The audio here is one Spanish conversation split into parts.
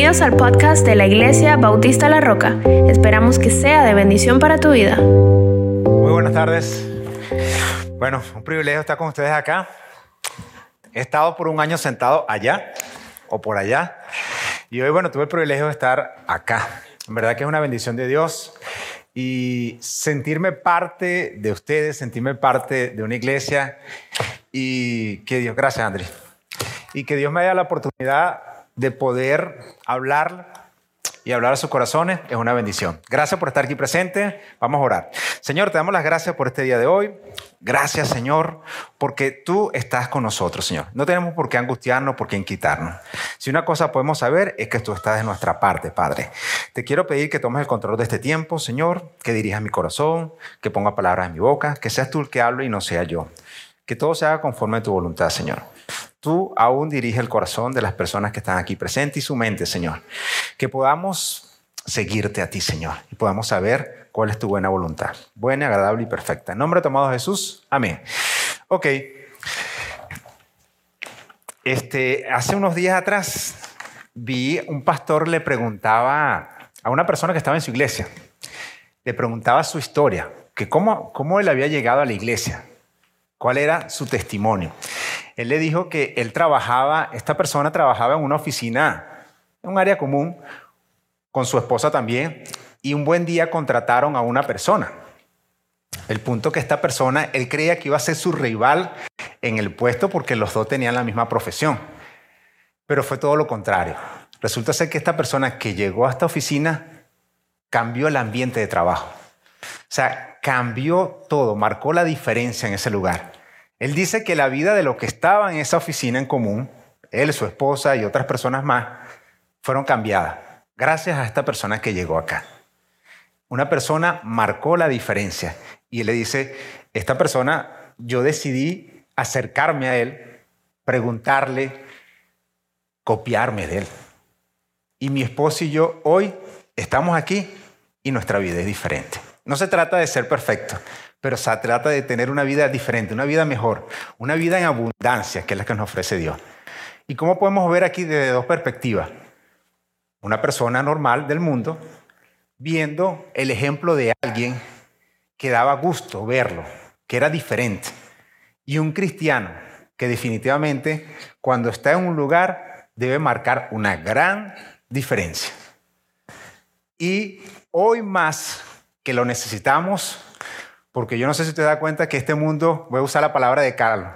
Bienvenidos al podcast de la Iglesia Bautista La Roca. Esperamos que sea de bendición para tu vida. Muy buenas tardes. Bueno, un privilegio estar con ustedes acá. He estado por un año sentado allá o por allá y hoy, bueno, tuve el privilegio de estar acá. En verdad que es una bendición de Dios y sentirme parte de ustedes, sentirme parte de una iglesia y que Dios, gracias Andrés, y que Dios me haya la oportunidad de poder hablar y hablar a sus corazones es una bendición. Gracias por estar aquí presente. Vamos a orar. Señor, te damos las gracias por este día de hoy. Gracias, Señor, porque tú estás con nosotros, Señor. No tenemos por qué angustiarnos, por qué inquietarnos. Si una cosa podemos saber es que tú estás de nuestra parte, Padre. Te quiero pedir que tomes el control de este tiempo, Señor, que dirijas mi corazón, que ponga palabras en mi boca, que seas tú el que hable y no sea yo. Que todo se haga conforme a tu voluntad, Señor tú aún dirige el corazón de las personas que están aquí presentes y su mente, Señor. Que podamos seguirte a ti, Señor, y podamos saber cuál es tu buena voluntad, buena, agradable y perfecta. En nombre tomado Jesús, amén. Ok. Este, hace unos días atrás vi un pastor le preguntaba a una persona que estaba en su iglesia, le preguntaba su historia, que cómo, cómo él había llegado a la iglesia, cuál era su testimonio. Él le dijo que él trabajaba, esta persona trabajaba en una oficina, en un área común, con su esposa también, y un buen día contrataron a una persona. El punto que esta persona, él creía que iba a ser su rival en el puesto porque los dos tenían la misma profesión. Pero fue todo lo contrario. Resulta ser que esta persona que llegó a esta oficina cambió el ambiente de trabajo. O sea, cambió todo, marcó la diferencia en ese lugar. Él dice que la vida de los que estaban en esa oficina en común, él, su esposa y otras personas más, fueron cambiadas gracias a esta persona que llegó acá. Una persona marcó la diferencia y él le dice, esta persona, yo decidí acercarme a él, preguntarle, copiarme de él. Y mi esposa y yo hoy estamos aquí y nuestra vida es diferente. No se trata de ser perfecto, pero se trata de tener una vida diferente, una vida mejor, una vida en abundancia, que es la que nos ofrece Dios. ¿Y cómo podemos ver aquí desde dos perspectivas? Una persona normal del mundo viendo el ejemplo de alguien que daba gusto verlo, que era diferente. Y un cristiano que definitivamente cuando está en un lugar debe marcar una gran diferencia. Y hoy más que lo necesitamos, porque yo no sé si te da cuenta que este mundo, voy a usar la palabra de Carlos,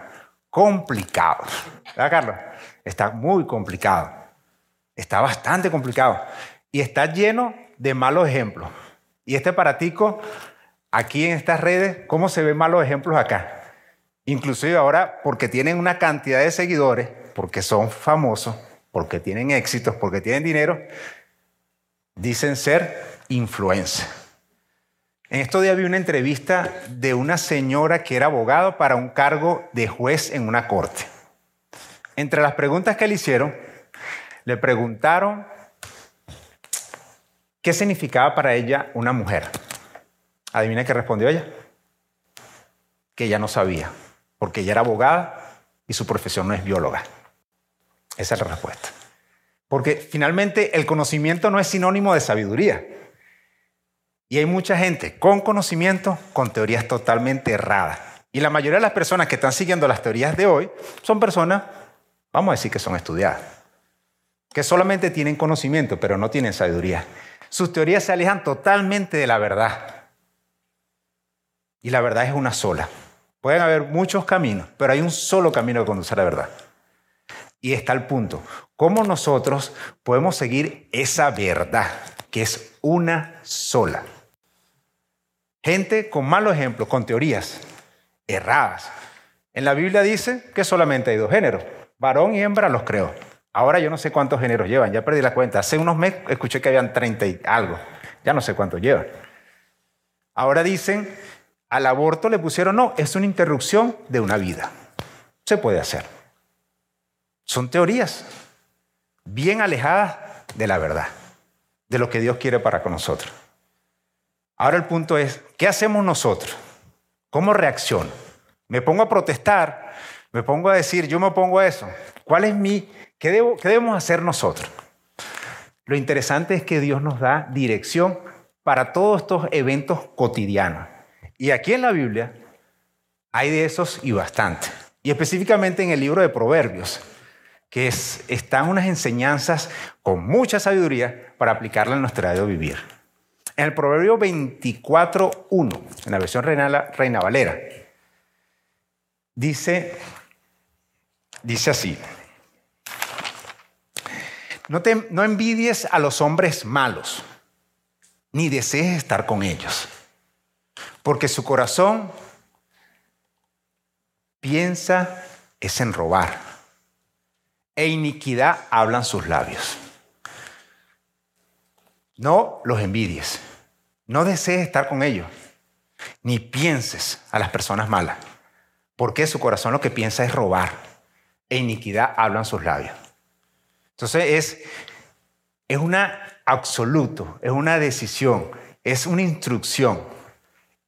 complicado. ¿Verdad, Carlos? Está muy complicado. Está bastante complicado. Y está lleno de malos ejemplos. Y este paratico, aquí en estas redes, ¿cómo se ven malos ejemplos acá? Inclusive ahora, porque tienen una cantidad de seguidores, porque son famosos, porque tienen éxitos, porque tienen dinero, dicen ser influencers. En estos días vi una entrevista de una señora que era abogado para un cargo de juez en una corte. Entre las preguntas que le hicieron, le preguntaron qué significaba para ella una mujer. Adivina qué respondió ella. Que ella no sabía, porque ella era abogada y su profesión no es bióloga. Esa es la respuesta. Porque finalmente el conocimiento no es sinónimo de sabiduría. Y hay mucha gente con conocimiento con teorías totalmente erradas. Y la mayoría de las personas que están siguiendo las teorías de hoy son personas, vamos a decir que son estudiadas, que solamente tienen conocimiento, pero no tienen sabiduría. Sus teorías se alejan totalmente de la verdad. Y la verdad es una sola. Pueden haber muchos caminos, pero hay un solo camino que conduce a la verdad. Y está el punto. ¿Cómo nosotros podemos seguir esa verdad, que es una sola? Gente con malos ejemplos, con teorías erradas. En la Biblia dice que solamente hay dos géneros, varón y hembra los creó. Ahora yo no sé cuántos géneros llevan, ya perdí la cuenta. Hace unos meses escuché que habían 30 y algo, ya no sé cuántos llevan. Ahora dicen, al aborto le pusieron, no, es una interrupción de una vida. Se puede hacer. Son teorías bien alejadas de la verdad, de lo que Dios quiere para con nosotros. Ahora el punto es, ¿qué hacemos nosotros? ¿Cómo reacciono? ¿Me pongo a protestar? ¿Me pongo a decir, yo me pongo a eso? ¿Cuál es mi, qué, debo, qué debemos hacer nosotros? Lo interesante es que Dios nos da dirección para todos estos eventos cotidianos. Y aquí en la Biblia hay de esos y bastante. Y específicamente en el libro de Proverbios, que es, están unas enseñanzas con mucha sabiduría para aplicarla en nuestro de vivir. En el Proverbio 24.1, en la versión Reina, Reina Valera, dice, dice así, no, te, no envidies a los hombres malos, ni desees estar con ellos, porque su corazón piensa es en robar, e iniquidad hablan sus labios. No los envidies, no desees estar con ellos, ni pienses a las personas malas, porque su corazón lo que piensa es robar, e iniquidad hablan sus labios. Entonces es, es una absoluto, es una decisión, es una instrucción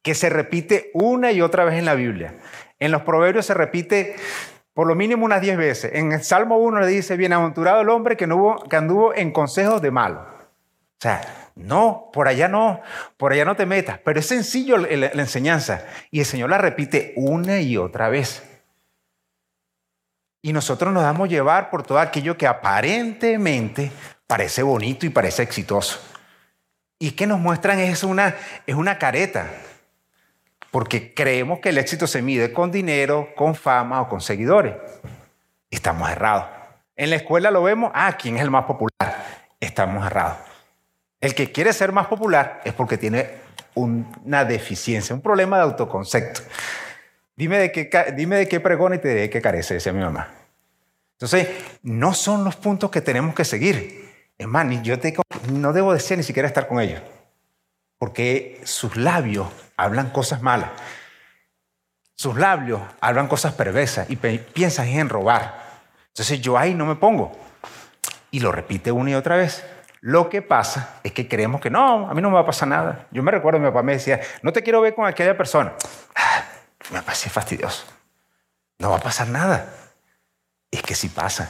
que se repite una y otra vez en la Biblia. En los proverbios se repite por lo mínimo unas diez veces. En el Salmo 1 le dice, bienaventurado el hombre que, que anduvo en consejos de malo. O sea, no, por allá no, por allá no te metas. Pero es sencillo la, enseñanza. Y el Señor la repite una y otra vez. Y nosotros nos damos llevar por todo aquello que aparentemente parece bonito y parece exitoso. Y que nos muestran es una, es una careta, porque creemos que el éxito se mide con dinero, con fama o con seguidores. Estamos errados. En la escuela lo vemos, ah, ¿quién es el más popular? Estamos errados. El que quiere ser más popular es porque tiene una deficiencia, un problema de autoconcepto. Dime de qué, dime de qué pregona y te diré de qué carece, decía mi mamá. Entonces, no son los puntos que tenemos que seguir. Es más, yo te, no debo decir ni siquiera estar con ellos, porque sus labios hablan cosas malas. Sus labios hablan cosas perversas y piensan en robar. Entonces yo ahí no me pongo. Y lo repite una y otra vez. Lo que pasa es que creemos que no, a mí no me va a pasar nada. Yo me recuerdo, mi papá me decía, no te quiero ver con aquella persona. Ah, me parece fastidioso. No va a pasar nada. Es que sí pasa.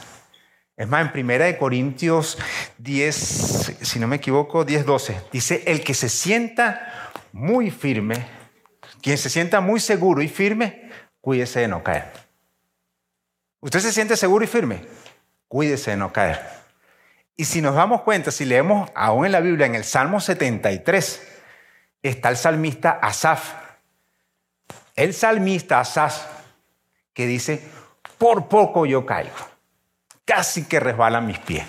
Es más, en Primera de Corintios 10, si no me equivoco, 10, 12, dice, el que se sienta muy firme, quien se sienta muy seguro y firme, cuídese de no caer. ¿Usted se siente seguro y firme? Cuídese de no caer. Y si nos damos cuenta, si leemos aún en la Biblia, en el Salmo 73, está el salmista Asaf. El salmista Asaf que dice, por poco yo caigo, casi que resbalan mis pies.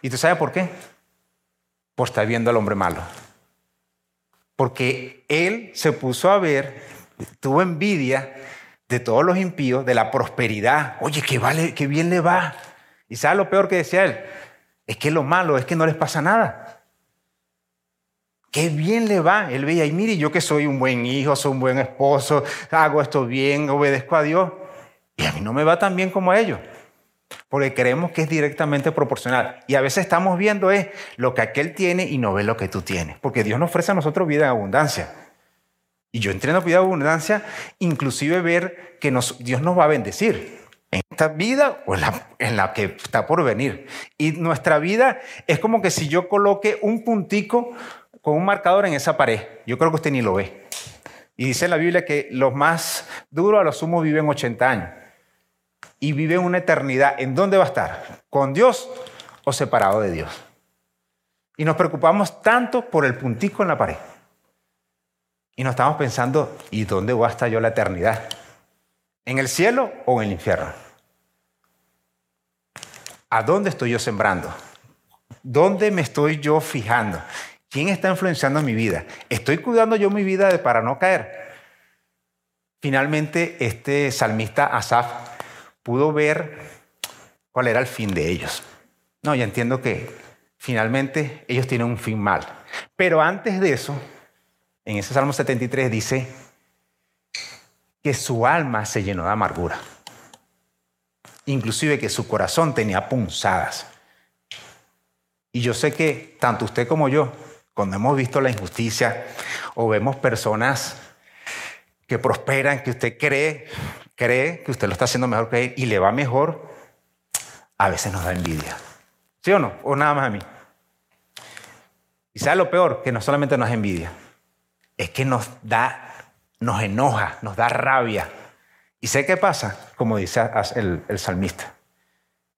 ¿Y tú sabes por qué? Por estar viendo al hombre malo. Porque él se puso a ver, tuvo envidia de todos los impíos, de la prosperidad. Oye, qué, vale, qué bien le va. ¿Y sabes lo peor que decía él? Es que lo malo es que no les pasa nada. Qué bien le va. Él veía, y mire, yo que soy un buen hijo, soy un buen esposo, hago esto bien, obedezco a Dios. Y a mí no me va tan bien como a ellos. Porque creemos que es directamente proporcional. Y a veces estamos viendo es lo que aquel tiene y no ve lo que tú tienes. Porque Dios nos ofrece a nosotros vida en abundancia. Y yo entiendo vida en abundancia, inclusive ver que Dios nos va a bendecir en esta vida o en la, que está por venir. Y nuestra vida es como que si yo coloque un puntico con un marcador en esa pared. Yo creo que usted ni lo ve. Y dice en la Biblia que los más duros a los sumos viven 80 años y vive una eternidad, ¿en dónde va a estar? ¿Con Dios o separado de Dios? Y nos preocupamos tanto por el puntico en la pared. Y nos estamos pensando, ¿y dónde va a estar yo la eternidad? ¿En el cielo o en el infierno? ¿A dónde estoy yo sembrando? ¿Dónde me estoy yo fijando? ¿Quién está influenciando mi vida? ¿Estoy cuidando yo mi vida para no caer? Finalmente, este salmista Asaf pudo ver cuál era el fin de ellos. No, ya entiendo que finalmente ellos tienen un fin mal. Pero antes de eso, en ese Salmo 73 dice que su alma se llenó de amargura. Inclusive que su corazón tenía punzadas. Y yo sé que tanto usted como yo, cuando hemos visto la injusticia o vemos personas que prosperan, que usted cree cree que usted lo está haciendo mejor que él y le va mejor, a veces nos da envidia. ¿Sí o no? O nada más a mí. Y sabe lo peor, que no solamente nos envidia, es que nos da, nos enoja, nos da rabia. ¿Y sé qué pasa? Como dice el, salmista,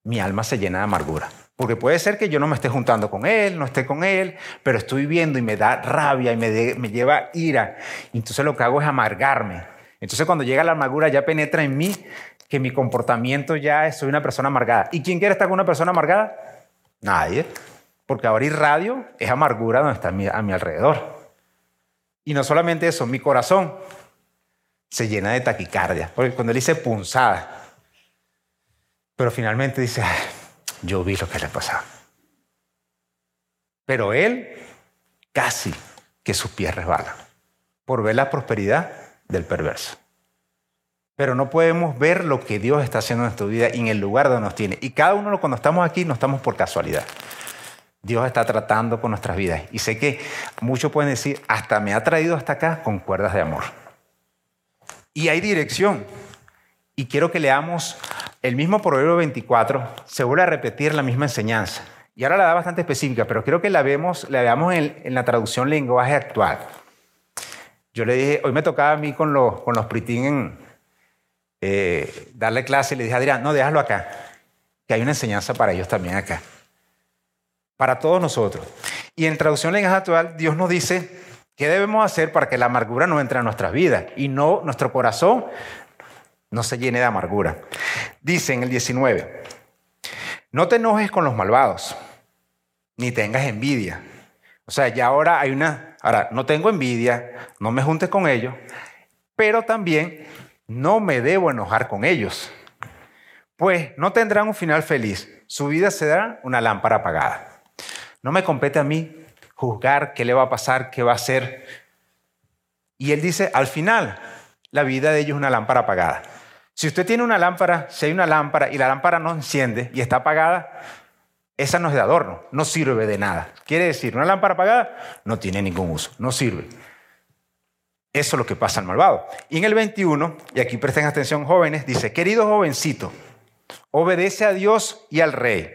mi alma se llena de amargura. Porque puede ser que yo no me esté juntando con él, no esté con él, pero estoy viendo y me da rabia y me, me lleva ira. entonces lo que hago es amargarme. Entonces cuando llega la amargura ya penetra en mí que mi comportamiento ya es, soy una persona amargada. ¿Y quién quiere estar con una persona amargada? Nadie. Porque ahora irradio es amargura donde está a mi, a mi alrededor. Y no solamente eso, mi corazón se llena de taquicardia. Porque cuando él dice punzada, pero finalmente dice, yo vi lo que le pasaba. Pero él casi que sus pies resbalan por ver la prosperidad del perverso. Pero no podemos ver lo que Dios está haciendo en nuestra vida y en el lugar donde nos tiene. Y cada uno cuando estamos aquí no estamos por casualidad. Dios está tratando con nuestras vidas. Y sé que muchos pueden decir, hasta me ha traído hasta acá con cuerdas de amor. Y hay dirección. Y quiero que leamos el mismo Proverbio 24 se vuelve a repetir la misma enseñanza. Y ahora la da bastante específica, pero quiero que la, vemos, la veamos en, la traducción lenguaje actual. Yo le dije, hoy me tocaba a mí con los, con los pritín eh, darle clase y le dije, Adrián, no, déjalo acá, que hay una enseñanza para ellos también acá. Para todos nosotros. Y en traducción lenguaje actual, Dios nos dice qué debemos hacer para que la amargura no entre a nuestras vidas y no nuestro corazón no se llene de amargura. Dice en el 19, no te enojes con los malvados, ni tengas envidia. O sea, ya ahora hay una, ahora, no tengo envidia, no me juntes con ellos, pero también no me debo enojar con ellos, pues no tendrán un final feliz, su vida será una lámpara apagada. No me compete a mí juzgar qué le va a pasar, qué va a hacer. Y él dice, al final, la vida de ellos es una lámpara apagada. Si usted tiene una lámpara, si hay una lámpara y la lámpara no enciende y está apagada, esa no es de adorno, no sirve de nada. Quiere decir, una lámpara apagada no tiene ningún uso, no sirve. Eso es lo que pasa al malvado. Y en el 21, y aquí presten atención jóvenes, dice, querido jovencito, obedece a Dios y al rey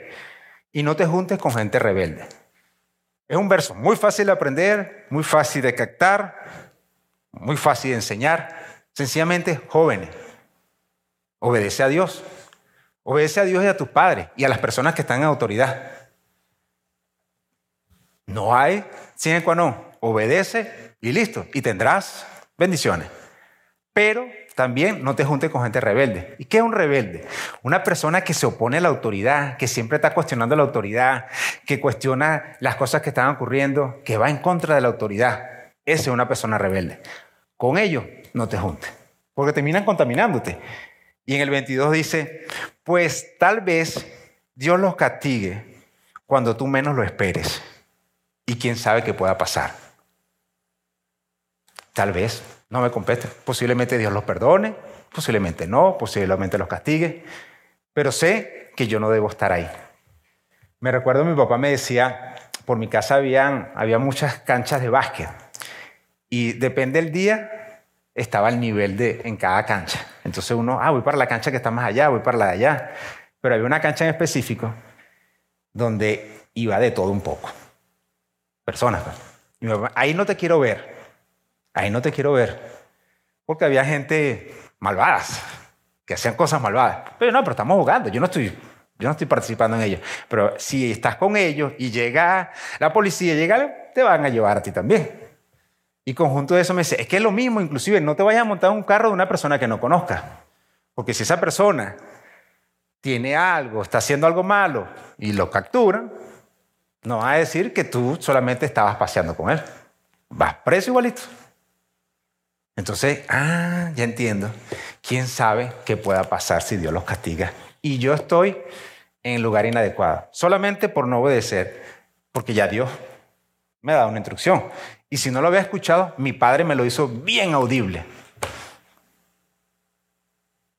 y no te juntes con gente rebelde. Es un verso muy fácil de aprender, muy fácil de captar, muy fácil de enseñar. Sencillamente jóvenes, Obedece a Dios. Obedece a Dios y a tus padres y a las personas que están en autoridad. No hay sin qua no. Obedece y listo. Y tendrás bendiciones. Pero también no te juntes con gente rebelde. ¿Y qué es un rebelde? Una persona que se opone a la autoridad, que siempre está cuestionando la autoridad, que cuestiona las cosas que están ocurriendo, que va en contra de la autoridad. Esa es una persona rebelde. Con ellos no te juntes, porque terminan contaminándote. Y en el 22 dice, pues tal vez Dios los castigue cuando tú menos lo esperes. Y quién sabe qué pueda pasar. Tal vez, no me compete. Posiblemente Dios los perdone, posiblemente no, posiblemente los castigue. Pero sé que yo no debo estar ahí. Me recuerdo mi papá me decía, por mi casa había muchas canchas de básquet. Y depende del día, estaba el nivel de, en cada cancha. Entonces uno, ah, voy para la cancha que está más allá, voy para la de allá. Pero había una cancha en específico donde iba de todo un poco. Personas. Pues. ahí no te quiero ver. Ahí no te quiero ver. Porque había gente malvadas, que hacían cosas malvadas. Pero no, pero estamos jugando. Yo no estoy, yo no estoy participando en ello. Pero si estás con ellos y llega la policía, llega, te van a llevar a ti también. Y conjunto de eso me dice, es que es lo mismo, inclusive no te vayas a montar un carro de una persona que no conozcas. Porque si esa persona tiene algo, está haciendo algo malo y lo capturan, no va a decir que tú solamente estabas paseando con él. Vas preso igualito. Entonces, ah, ya entiendo. ¿Quién sabe qué pueda pasar si Dios los castiga? Y yo estoy en lugar inadecuado, solamente por no obedecer, porque ya Dios me ha dado una instrucción. Y si no lo había escuchado, mi padre me lo hizo bien audible.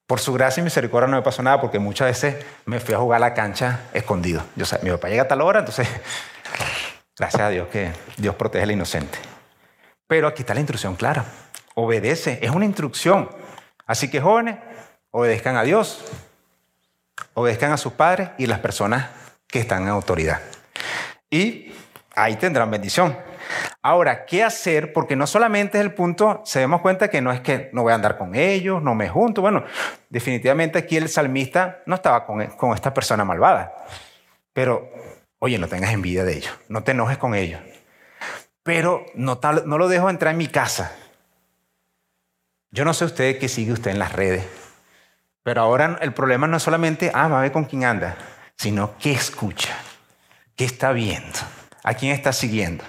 Por su gracia y misericordia no me pasó nada porque muchas veces me fui a jugar a la cancha escondido. Yo, mi papá llega a tal hora, entonces, gracias a Dios que Dios protege al inocente. Pero aquí está la instrucción clara. Obedece, es una instrucción. Así que jóvenes, obedezcan a Dios, obedezcan a sus padres y las personas que están en autoridad. Y ahí tendrán bendición. Ahora, ¿qué hacer? Porque no solamente es el punto, se demos cuenta que no es que no voy a andar con ellos, no me junto. Bueno, definitivamente aquí el salmista no estaba con, con esta persona malvada. Pero, oye, no tengas envidia de ellos, no te enojes con ellos. Pero no, no lo dejo entrar en mi casa. Yo no sé usted qué sigue usted en las redes, pero ahora el problema no es solamente, ah, va a ver con quién anda, sino qué escucha, qué está viendo, a quién está siguiendo.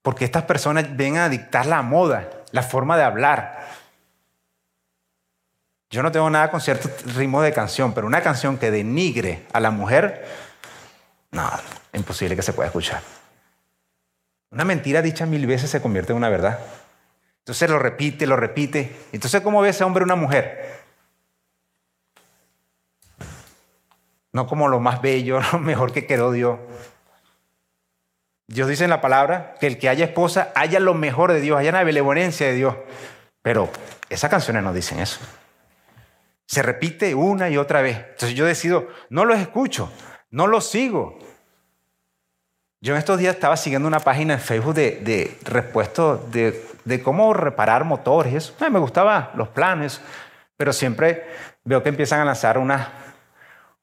Porque estas personas ven a dictar la moda, la forma de hablar. Yo no tengo nada con cierto ritmo de canción, pero una canción que denigre a la mujer, no, imposible que se pueda escuchar. Una mentira dicha mil veces se convierte en una verdad. Entonces lo repite, lo repite. Entonces, ¿cómo ve ese hombre una mujer? No como lo más bello, lo mejor que quedó Dios. Dios dice en la palabra que el que haya esposa haya lo mejor de Dios, haya la benevolencia de Dios. Pero esas canciones no dicen eso. Se repite una y otra vez. Entonces yo decido, no los escucho, no los sigo. Yo en estos días estaba siguiendo una página en Facebook de, de de, de, cómo reparar motores. me gustaban los planes, pero siempre veo que empiezan a lanzar unas,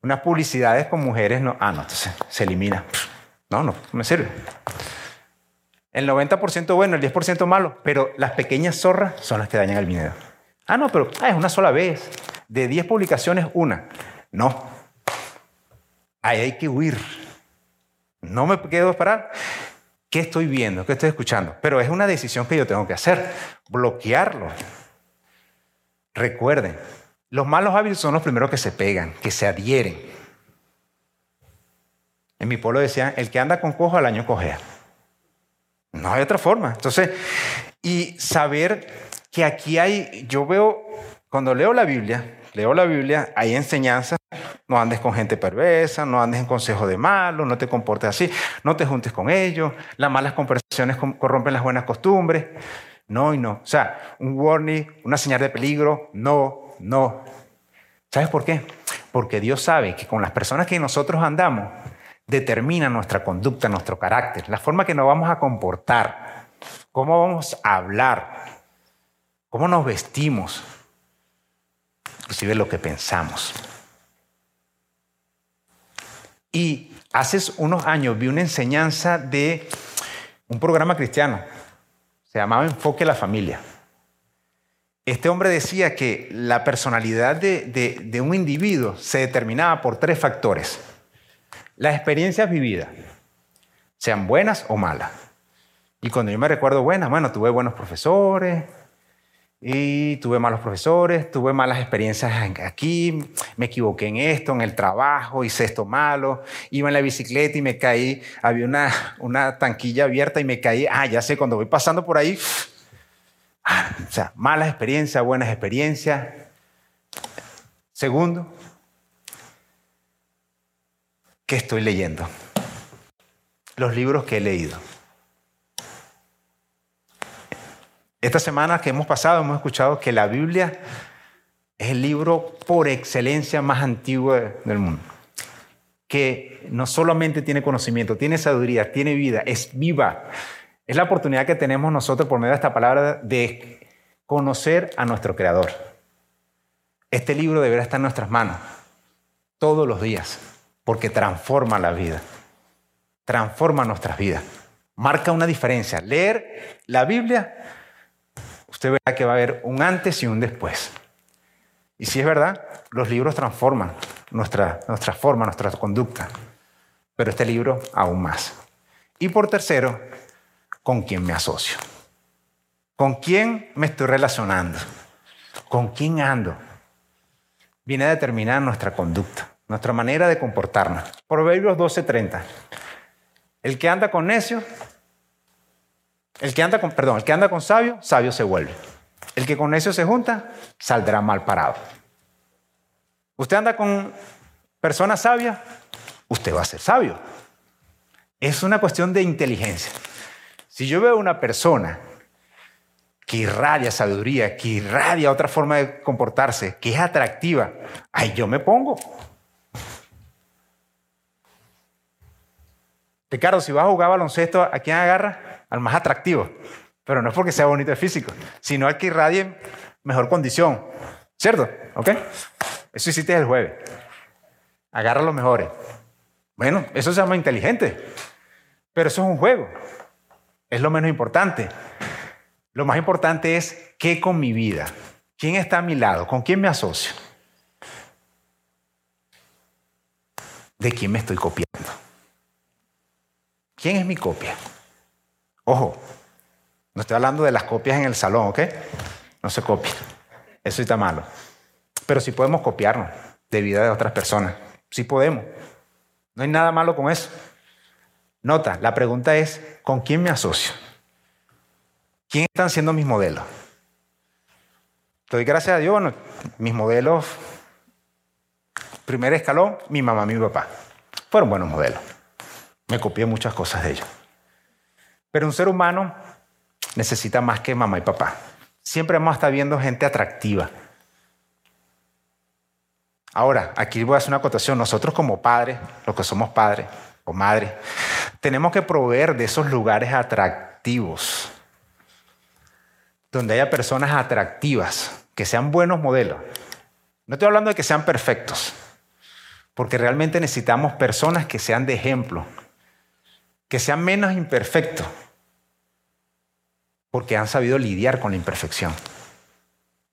unas publicidades con mujeres. No, ah, no, entonces se elimina. No, no, no me sirve. El 90% bueno, el 10% malo, pero las pequeñas zorras son las que dañan el video. Ah, no, pero ah, es una sola vez. De 10 publicaciones, una. No. Ahí hay que huir. No me quedo a esperar. ¿Qué estoy viendo? ¿Qué estoy escuchando? Pero es una decisión que yo tengo que hacer. Bloquearlo. Recuerden, los malos hábitos son los primeros que se pegan, que se adhieren. En mi pueblo decían, el que anda con cojo al año cojea. No hay otra forma. Entonces, y saber que aquí hay, yo veo, cuando leo la Biblia, leo la Biblia, hay enseñanzas. No andes con gente perversa, no andes en consejo de malos, no te comportes así, no te juntes con ellos, las malas conversaciones corrompen las buenas costumbres. No y no. O sea, un warning, una señal de peligro, no, no. ¿Sabes por qué? Porque Dios sabe que con las personas que nosotros andamos, determina nuestra conducta, nuestro carácter, la forma que nos vamos a comportar, cómo vamos a hablar, cómo nos vestimos, inclusive lo que pensamos. Y hace unos años vi una enseñanza de un programa cristiano, se llamaba Enfoque a la Familia. Este hombre decía que la personalidad de, de un individuo se determinaba por tres factores las experiencias vividas, sean buenas o malas. Y cuando yo me recuerdo buenas, bueno, tuve buenos profesores y tuve malos profesores, tuve malas experiencias aquí, me equivoqué en esto, en el trabajo, hice esto malo, iba en la bicicleta y me caí, había una, una tanquilla abierta y me caí, ah, ya sé, cuando voy pasando por ahí, ah, o sea, malas experiencias, buenas experiencias. Segundo, ¿Qué estoy leyendo? Los libros que he leído. Esta semana que hemos pasado hemos escuchado que la Biblia es el libro por excelencia más antiguo del mundo. Que no solamente tiene conocimiento, tiene sabiduría, tiene vida, es viva. Es la oportunidad que tenemos nosotros por medio de esta palabra de conocer a nuestro Creador. Este libro deberá estar en nuestras manos todos los días porque transforma la vida, transforma nuestras vidas, marca una diferencia. Leer la Biblia, usted verá que va a haber un antes y un después. Y si es verdad, los libros transforman nuestra, nuestra forma, nuestra conducta, pero este libro aún más. Y por tercero, con quién me asocio, con quién me estoy relacionando, con quién ando, viene a determinar nuestra conducta nuestra manera de comportarnos. Proverbios 12:30. El que anda con necio, el que anda con, perdón, el que anda con sabio, sabio se vuelve. El que con necio se junta, saldrá mal parado. Usted anda con personas sabias, usted va a ser sabio. Es una cuestión de inteligencia. Si yo veo una persona que irradia sabiduría, que irradia otra forma de comportarse, que es atractiva, ahí yo me pongo. Ricardo, si vas a jugar baloncesto, ¿a quién agarra? Al más atractivo. Pero no es porque sea bonito de físico, sino al que irradie mejor condición. ¿Cierto? ¿Ok? Eso hiciste el jueves. Agarra los mejores. Bueno, eso se llama inteligente. Pero eso es un juego. Es lo menos importante. Lo más importante es qué con mi vida. ¿Quién está a mi lado? ¿Con quién me asocio? ¿De quién me estoy copiando? ¿Quién es mi copia? Ojo, no estoy hablando de las copias en el salón, ¿ok? No se copia. Eso está malo. Pero sí podemos copiarnos de vida de otras personas. Sí podemos. No hay nada malo con eso. Nota, la pregunta es, ¿con quién me asocio? ¿Quién están siendo mis modelos? Doy gracias a Dios, mis modelos, primer escalón, mi mamá, mi papá, fueron buenos modelos. Me copié muchas cosas de ellos. Pero un ser humano necesita más que mamá y papá. Siempre vamos a estar viendo gente atractiva. Ahora, aquí voy a hacer una acotación. Nosotros como padres, los que somos padres o madres, tenemos que proveer de esos lugares atractivos, donde haya personas atractivas, que sean buenos modelos. No estoy hablando de que sean perfectos, porque realmente necesitamos personas que sean de ejemplo, que sean menos imperfectos, porque han sabido lidiar con la imperfección.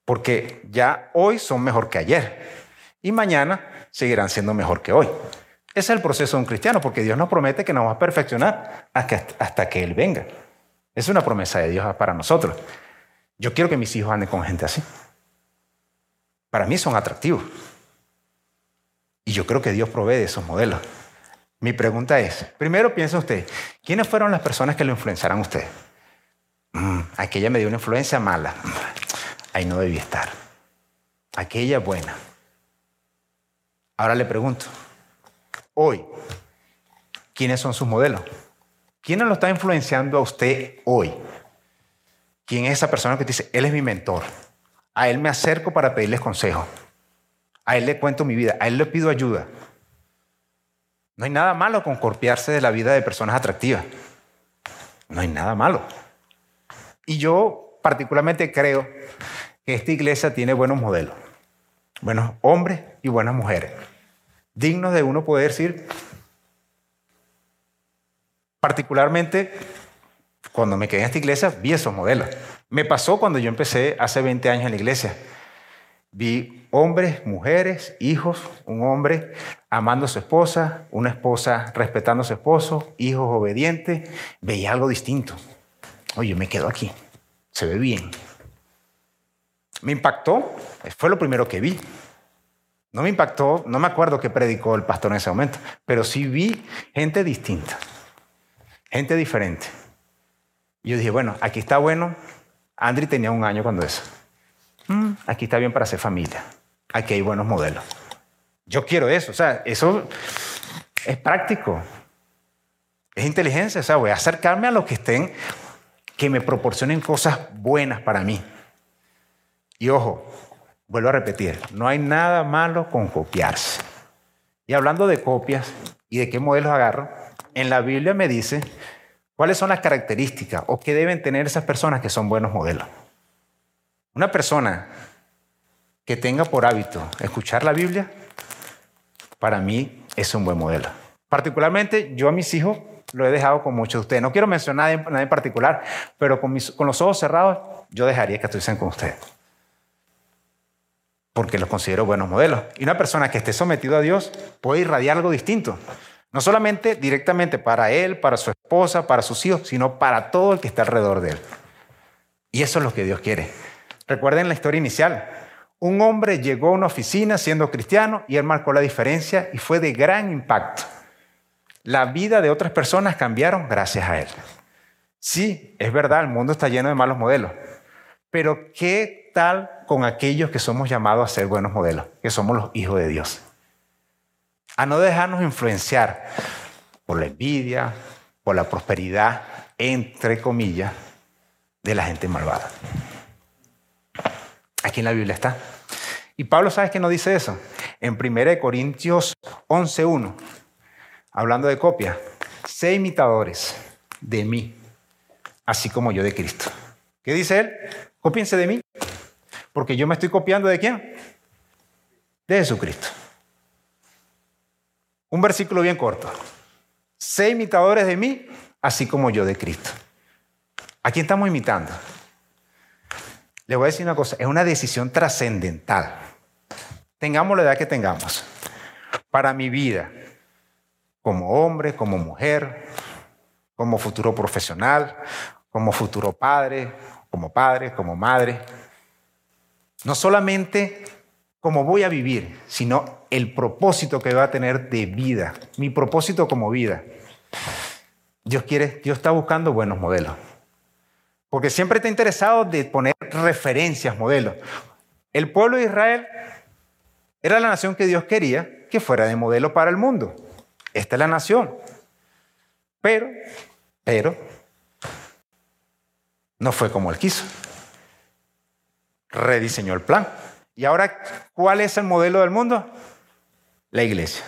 Porque ya hoy son mejor que ayer y mañana seguirán siendo mejor que hoy. Ese es el proceso de un cristiano, porque Dios nos promete que nos va a perfeccionar hasta que Él venga. Es una promesa de Dios para nosotros. Yo quiero que mis hijos anden con gente así. Para mí son atractivos. Y yo creo que Dios provee esos modelos. Mi pregunta es, primero piensa usted, ¿quiénes fueron las personas que lo influenciaron a usted? Mm, aquella me dio una influencia mala. Ahí no debía estar. Aquella buena. Ahora le pregunto, hoy, ¿quiénes son sus modelos? ¿Quién lo está influenciando a usted hoy? ¿Quién es esa persona que dice, él es mi mentor? A él me acerco para pedirles consejo. A él le cuento mi vida. A él le pido ayuda. No hay nada malo con copiarse de la vida de personas atractivas. No hay nada malo. Y yo particularmente creo que esta iglesia tiene buenos modelos. Buenos hombres y buenas mujeres. Dignos de uno poder decir, particularmente cuando me quedé en esta iglesia, vi esos modelos. Me pasó cuando yo empecé hace 20 años en la iglesia. Vi hombres, mujeres, hijos, un hombre amando a su esposa, una esposa respetando a su esposo, hijos obedientes. Veía algo distinto. Oye, me quedo aquí. Se ve bien. Me impactó. Fue lo primero que vi. No me impactó, no me acuerdo qué predicó el pastor en ese momento, pero sí vi gente distinta, gente diferente. Y yo dije, bueno, aquí está bueno. Andri tenía un año cuando eso. Mm, aquí está bien para hacer familia. Aquí hay buenos modelos. Yo quiero eso. O sea, eso es práctico. Es inteligencia. O sea, voy a acercarme a los que estén, que me proporcionen cosas buenas para mí. Y ojo, vuelvo a repetir, no hay nada malo con copiarse. Y hablando de copias y de qué modelos agarro, en la Biblia me dice ¿Cuáles son las características o qué deben tener esas personas que son buenos modelos? Una persona que tenga por hábito escuchar la Biblia, para mí es un buen modelo. Particularmente yo a mis hijos lo he dejado con muchos de ustedes. No quiero mencionar a nadie en particular, pero con, con los ojos cerrados yo dejaría que estuviesen con ustedes. Porque los considero buenos modelos. Y una persona que esté sometido a Dios puede irradiar algo distinto. No solamente directamente para él, para su esposa, para sus hijos, sino para todo el que está alrededor de él. Y eso es lo que Dios quiere. Recuerden la historia inicial. Un hombre llegó a una oficina siendo cristiano y él marcó la diferencia y fue de gran impacto. La vida de otras personas cambiaron gracias a él. Sí, es verdad, el mundo está lleno de malos modelos. Pero ¿qué tal con aquellos que somos llamados a ser buenos modelos? Que somos los hijos de Dios a no dejarnos influenciar por la envidia, por la prosperidad, entre comillas, de la gente malvada. Aquí en la Biblia está. Y Pablo, ¿sabes qué nos dice eso? En 1 Corintios 11.1, hablando de copia, sé imitadores de mí, así como yo de Cristo. ¿Qué dice él? Cópiense de mí, porque yo me estoy copiando de quién? De Jesucristo. Un versículo bien corto. Sé imitadores de mí, así como yo de Cristo. ¿A quién estamos imitando? Le voy a decir una cosa, es una decisión trascendental. Tengamos la edad que tengamos. Para mi vida, como hombre, como mujer, como futuro profesional, como futuro padre, como padre, como madre. No solamente cómo voy a vivir, sino el propósito que va a tener de vida, mi propósito como vida. Dios quiere, Dios está buscando buenos modelos. Porque siempre está interesado de poner referencias, modelos. El pueblo de Israel era la nación que Dios quería que fuera de modelo para el mundo. Esta es la nación. Pero, pero, no fue como él quiso. Rediseñó el plan. Y ahora, ¿cuál es el modelo del mundo? La iglesia.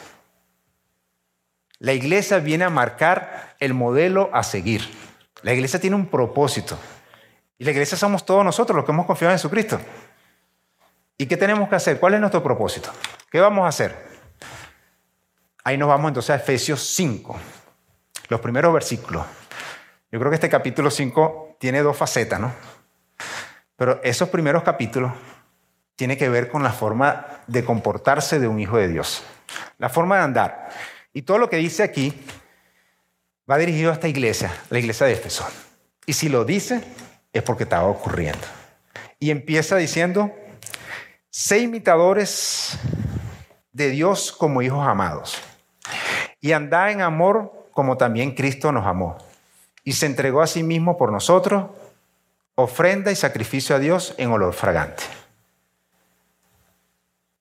La iglesia viene a marcar el modelo a seguir. La iglesia tiene un propósito. Y la iglesia somos todos nosotros los que hemos confiado en Jesucristo. ¿Y qué tenemos que hacer? ¿Cuál es nuestro propósito? ¿Qué vamos a hacer? Ahí nos vamos entonces a Efesios 5, los primeros versículos. Yo creo que este capítulo 5 tiene dos facetas, ¿no? Pero esos primeros capítulos tienen que ver con la forma de comportarse de un hijo de Dios, la forma de andar. Y todo lo que dice aquí va dirigido a esta iglesia, la iglesia de Éfeso. Y si lo dice, es porque estaba ocurriendo. Y empieza diciendo, sé imitadores de Dios como hijos amados. Y andad en amor como también Cristo nos amó. Y se entregó a sí mismo por nosotros, ofrenda y sacrificio a Dios en olor fragante.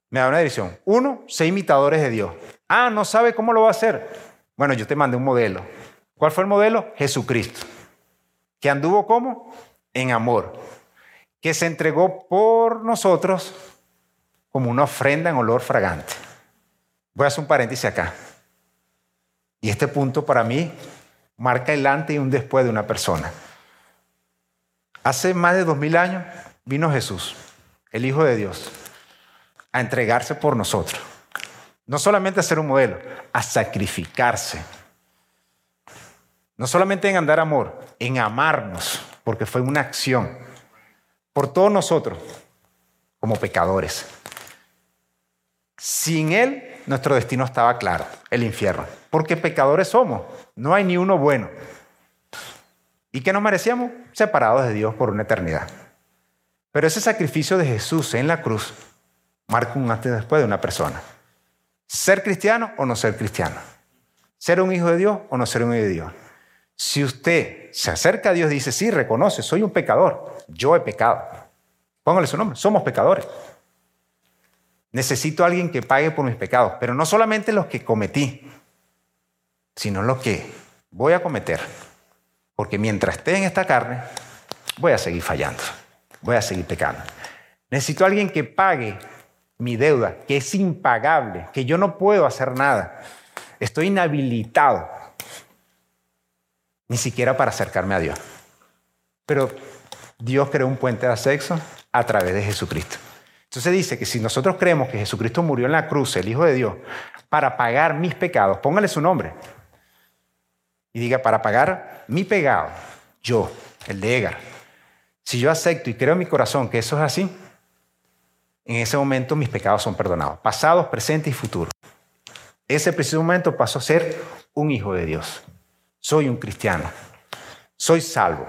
Me da una dirección. Uno, sé imitadores de Dios. Ah, no sabe cómo lo va a hacer. Bueno, yo te mandé un modelo. ¿Cuál fue el modelo? Jesucristo. ¿Que anduvo cómo? En amor. Que se entregó por nosotros como una ofrenda en olor fragante. Voy a hacer un paréntesis acá. Y este punto para mí marca el antes y un después de una persona. Hace más de dos mil años vino Jesús, el Hijo de Dios, a entregarse por nosotros. No solamente a ser un modelo, a sacrificarse. No solamente en andar amor, en amarnos, porque fue una acción por todos nosotros como pecadores. Sin Él, nuestro destino estaba claro, el infierno. Porque pecadores somos, no hay ni uno bueno. ¿Y qué nos merecíamos? Separados de Dios por una eternidad. Pero ese sacrificio de Jesús en la cruz marca un antes y después de una persona. Ser cristiano o no ser cristiano. Ser un hijo de Dios o no ser un hijo de Dios. Si usted se acerca a Dios dice, sí, reconoce, soy un pecador, yo he pecado. Póngale su nombre, somos pecadores. Necesito a alguien que pague por mis pecados, pero no solamente los que cometí, sino los que voy a cometer. Porque mientras esté en esta carne, voy a seguir fallando, voy a seguir pecando. Necesito a alguien que pague mi deuda, que es impagable, que yo no puedo hacer nada. Estoy inhabilitado, ni siquiera para acercarme a Dios. Pero Dios creó un puente de acceso a través de Jesucristo. Entonces dice que si nosotros creemos que Jesucristo murió en la cruz, el Hijo de Dios, para pagar mis pecados, póngale su nombre. Y diga, para pagar mi pecado, yo, el de Egar. Si yo acepto y creo en mi corazón que eso es así, en ese momento mis pecados son perdonados, pasados, presentes y futuros. Ese preciso momento paso a ser un hijo de Dios. Soy un cristiano. Soy salvo.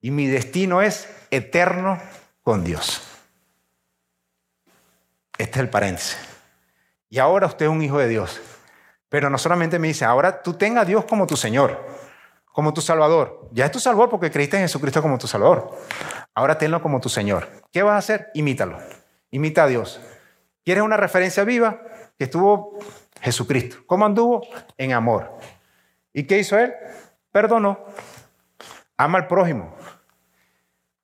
Y mi destino es eterno con Dios. Este es el paréntesis. Y ahora usted es un hijo de Dios. Pero no solamente me dice, ahora tú tenga a Dios como tu Señor, como tu Salvador. Ya es tu Salvador porque creíste en Jesucristo como tu Salvador. Ahora tenlo como tu Señor. ¿Qué vas a hacer? Imítalo. Imita a Dios. ¿Quieres una referencia viva? Que estuvo Jesucristo. ¿Cómo anduvo? En amor. ¿Y qué hizo Él? Perdonó. Ama al prójimo.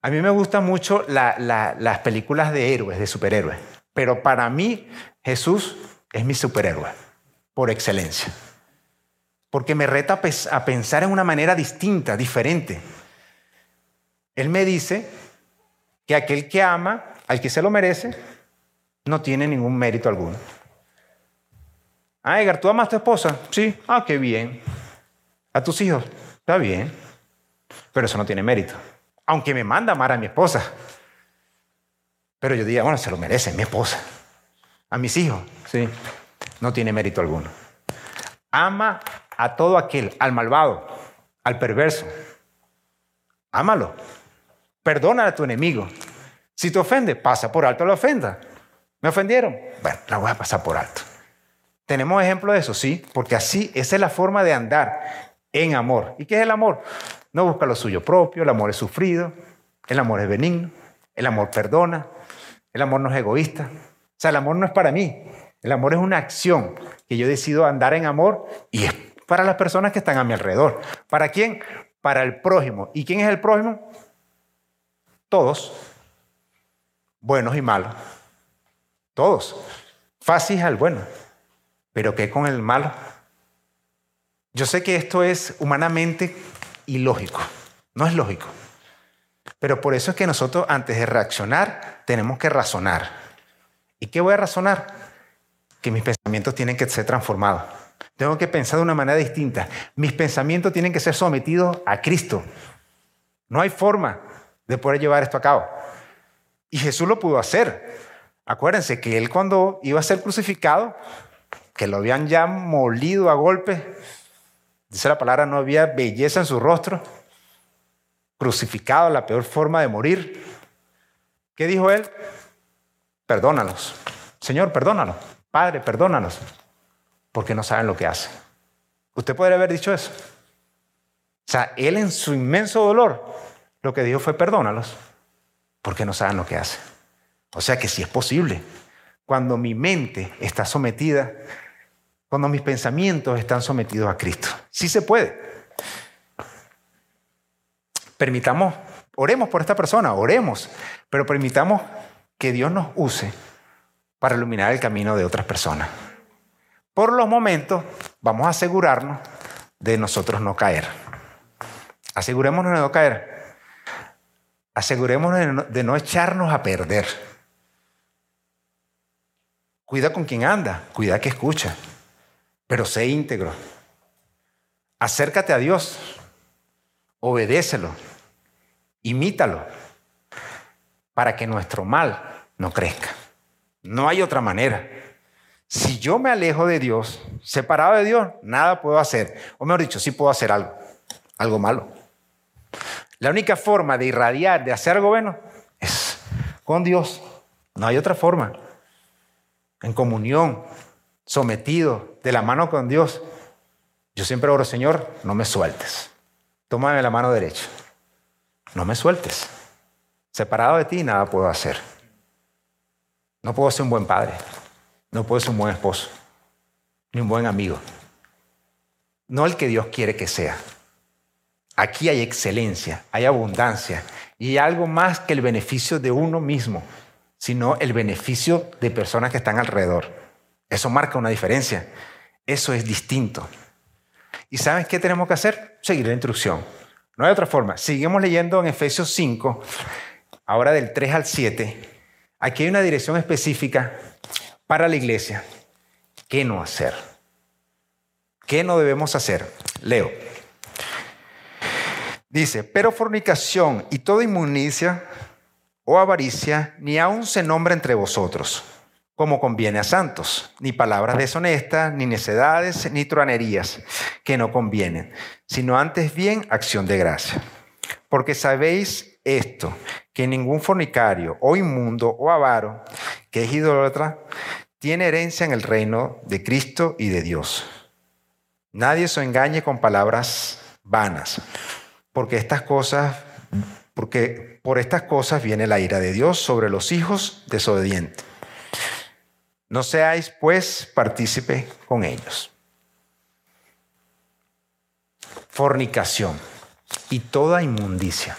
A mí me gustan mucho las películas de héroes, de superhéroes. Pero para mí Jesús es mi superhéroe, por excelencia. porque me reta a pensar en una manera distinta, diferente. Él me dice que aquel que ama al que se lo merece no tiene ningún mérito alguno. Ah, Edgar, ¿tú amas a tu esposa? Sí. Ah, qué bien. ¿A tus hijos? Está bien. Pero eso no tiene mérito. Aunque me manda amar a mi esposa. Pero yo diría, bueno, se lo merece mi esposa. A mis hijos, sí. No tiene mérito alguno. Ama a todo aquel, al malvado, al perverso. Ámalo. Perdona a tu enemigo. Si te ofende, pasa por alto la ofenda. ¿Me ofendieron? Bueno, la voy a pasar por alto. ¿Tenemos ejemplo de eso? Sí, porque así esa es la forma de andar en amor. ¿Y qué es el amor? No busca lo suyo propio, el amor es sufrido, el amor es benigno, el amor perdona, el amor no es egoísta. O sea, el amor no es para mí, el amor es una acción que yo decido andar en amor y es para las personas que están a mi alrededor. ¿Para quién? Para el prójimo. ¿Y quién es el prójimo? Todos, buenos y malos. Todos. Fácil al bueno. Pero ¿qué con el malo? Yo sé que esto es humanamente ilógico. No es lógico. Pero por eso es que nosotros antes de reaccionar tenemos que razonar. ¿Y qué voy a razonar? Que mis pensamientos tienen que ser transformados. Tengo que pensar de una manera distinta. Mis pensamientos tienen que ser sometidos a Cristo. No hay forma de poder llevar esto a cabo. Y Jesús lo pudo hacer. Acuérdense que él cuando iba a ser crucificado, que lo habían ya molido a golpe, dice la palabra, no había belleza en su rostro, crucificado, la peor forma de morir. ¿Qué dijo él? Perdónalos. Señor, perdónalos. Padre, perdónalos. Porque no saben lo que hacen. Usted podría haber dicho eso. O sea, él en su inmenso dolor lo que dijo fue perdónalos, porque no saben lo que hacen. O sea que sí es posible. Cuando mi mente está sometida, cuando mis pensamientos están sometidos a Cristo. Sí se puede. Permitamos, oremos por esta persona, oremos, pero permitamos que Dios nos use para iluminar el camino de otras personas. Por los momentos, vamos a asegurarnos de nosotros no caer. Asegurémonos de no caer asegurémonos de no, echarnos a perder. Cuida con quien anda, cuida que escucha, pero sé íntegro. Acércate a Dios, obedécelo, imítalo, para que nuestro mal no crezca. No hay otra manera. Si yo me alejo de Dios, separado de Dios, nada puedo hacer. O mejor dicho, sí puedo hacer algo, algo malo. La única forma de irradiar, de hacer algo bueno, es con Dios. No hay otra forma. En comunión, sometido, de la mano con Dios. Yo siempre oro, Señor, no me sueltes. Tómame la mano derecha. No me sueltes. Separado de ti, nada puedo hacer. No puedo ser un buen padre. No puedo ser un buen esposo. Ni un buen amigo. No el que Dios quiere que sea. Aquí hay excelencia, hay abundancia y algo más que el beneficio de uno mismo, sino el beneficio de personas que están alrededor. Eso marca una diferencia. Eso es distinto. ¿Y sabes qué tenemos que hacer? Seguir la instrucción. No hay otra forma. Seguimos leyendo en Efesios 5, ahora del 3 al 7. Aquí hay una dirección específica para la iglesia. ¿Qué no hacer? ¿Qué no debemos hacer? Leo. Dice, pero fornicación y toda inmunicia o avaricia ni aun se nombra entre vosotros, como conviene a santos, ni palabras deshonestas, ni necedades, ni truanerías, que no convienen, sino antes bien acción de gracia. Porque sabéis esto, que ningún fornicario o inmundo o avaro, que es idólatra, tiene herencia en el reino de Cristo y de Dios. Nadie se engañe con palabras vanas porque estas cosas, porque por estas cosas viene la ira de Dios sobre los hijos desobedientes. No seáis pues partícipe con ellos. Fornicación y toda inmundicia.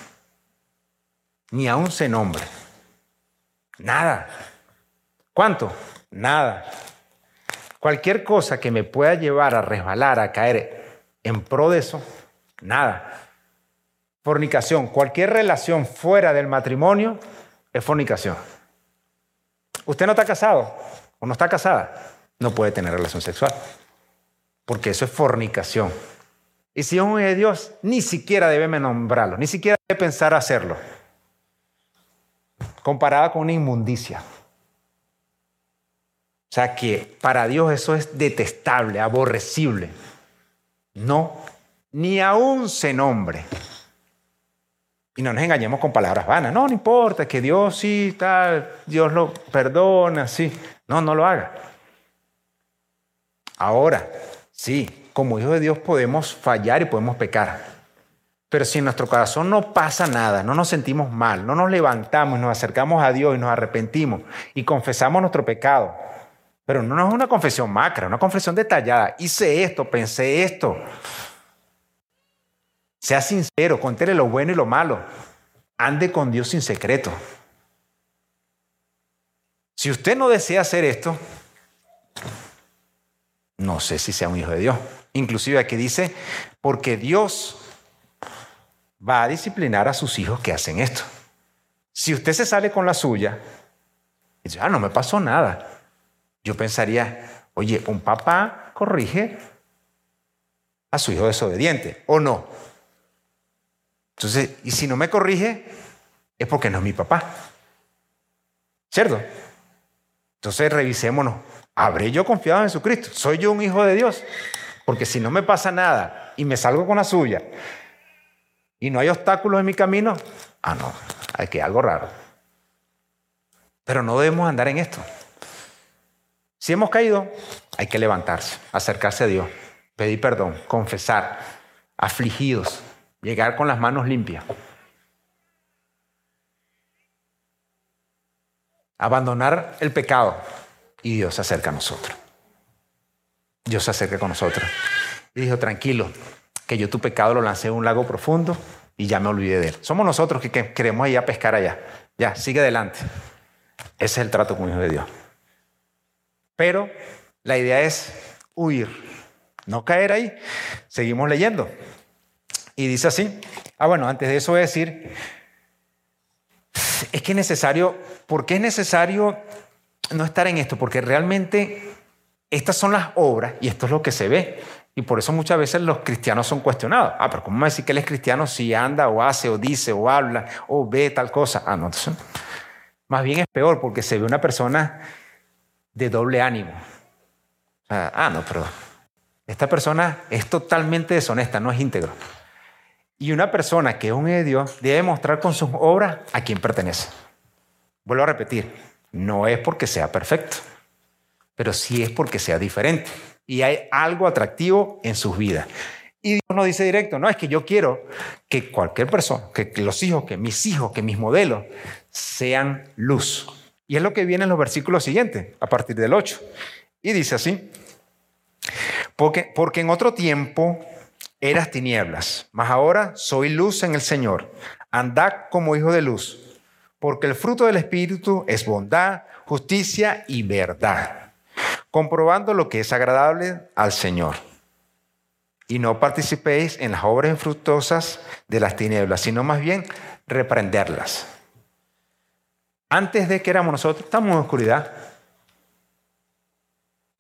Ni aún se nombre. Nada. ¿Cuánto? Nada. Cualquier cosa que me pueda llevar a resbalar, a caer en pro de eso, nada. Fornicación, cualquier relación fuera del matrimonio es fornicación. Usted no está casado no está casada, no puede tener relación sexual, porque eso es fornicación. Y si es un de Dios, ni siquiera debe nombrarlo, ni siquiera debe pensar hacerlo. Comparada con una inmundicia. O sea que para Dios eso es detestable, aborrecible. No, ni aún se nombre. Y no nos engañemos con palabras vanas. No, no importa, que Dios sí, tal, Dios lo perdona, sí. No, no lo haga. Ahora, sí, como hijos de Dios podemos fallar y podemos pecar. Pero si en nuestro corazón no pasa nada, no nos sentimos mal, no nos levantamos, nos acercamos a Dios y nos arrepentimos y confesamos nuestro pecado, pero no es una confesión macra, una confesión detallada. Hice esto, pensé esto. Sea sincero, cuéntele lo bueno y lo malo. Ande con Dios sin secreto. Si usted no desea hacer esto, no sé si sea un hijo de Dios. Inclusive aquí dice, porque Dios va a disciplinar a sus hijos que hacen esto. Si usted se sale con la suya y dice, ah, no me pasó nada, yo pensaría, oye, un papá corrige a su hijo desobediente, ¿o no? Entonces, y si no me corrige, es porque no es mi papá. ¿Cierto? Entonces revisémonos. ¿Habré yo confiado en Jesucristo? ¿Soy yo un hijo de Dios? Porque si no me pasa nada y me salgo con la suya y no hay obstáculos en mi camino, ah, no, hay que algo raro. Pero no debemos andar en esto. Si hemos caído, hay que levantarse, acercarse a Dios, pedir perdón, confesar, afligidos, llegar con las manos limpias. Abandonar el pecado y Dios se acerca a nosotros. Dios se acerca con nosotros. Y dijo, tranquilo, que yo tu pecado lo lancé en un lago profundo y ya me olvidé de él. Somos nosotros que queremos ir a pescar allá. Ya, sigue adelante. Ese es el trato con el Hijo de Dios. Pero la idea es huir, no caer ahí. Seguimos leyendo. Y dice así. Ah, bueno, antes de eso voy a decir, es que es necesario, ¿por qué es necesario no estar en esto? Porque realmente estas son las obras y esto es lo que se ve. Y por eso muchas veces los cristianos son cuestionados. Ah, pero ¿cómo me decir que él es cristiano si anda o hace o dice o habla o ve tal cosa? Ah, no, entonces, más bien es peor porque se ve una persona de doble ánimo. Ah, no, pero esta persona es totalmente deshonesta, no es íntegro. Y una persona que es un de Dios debe mostrar con sus obras a quién pertenece. Vuelvo a repetir, no es porque sea perfecto, pero sí es porque sea diferente y hay algo atractivo en sus vidas. Y Dios nos dice directo, no, es que yo quiero que cualquier persona, que los hijos, que mis hijos, que mis modelos sean luz. Y es lo que viene en los versículos siguientes, a partir del 8. Y dice así, porque, porque en otro tiempo eras tinieblas, mas ahora soy luz en el Señor. Andad como hijo de luz, porque el fruto del Espíritu es bondad, justicia y verdad, comprobando lo que es agradable al Señor. Y no participéis en las obras infructuosas de las tinieblas, sino más bien reprenderlas. Antes de que éramos nosotros, estamos en oscuridad.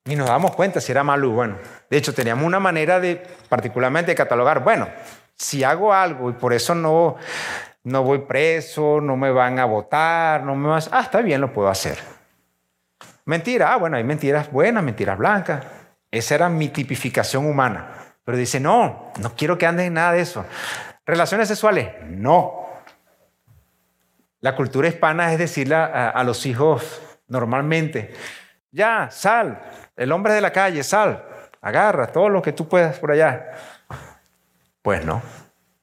Y nos damos cuenta si era malo o bueno. De hecho, teníamos una manera de, particularmente, de catalogar, bueno, si hago algo y por eso no, no voy preso, no me van a votar, no me vas... Ah, está bien, lo puedo hacer. Mentira, ah, bueno, hay mentiras buenas, mentiras blancas. Esa era mi tipificación humana. Pero dice, no, no quiero que andes en nada de eso. Relaciones sexuales, no. La cultura hispana es decirle a, los hijos normalmente, ya, sal, el hombre de la calle, sal, agarra todo lo que tú puedas por allá. Pues no,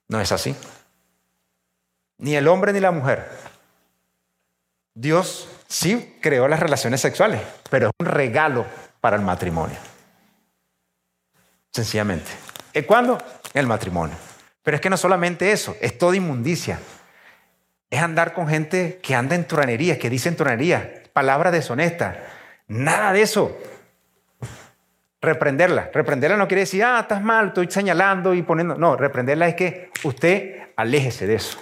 no es así. Ni el hombre ni la mujer. Dios sí creó las relaciones sexuales, pero es un regalo para el matrimonio. Sencillamente. ¿Y cuándo? El matrimonio. Pero es que no solamente eso, es toda inmundicia es andar con gente que anda en turanería, que dice en turanería, palabras deshonestas. Nada de eso. reprenderla. Reprenderla no quiere decir, ah, estás mal, estoy señalando y poniendo. No, reprenderla es que usted aléjese de eso.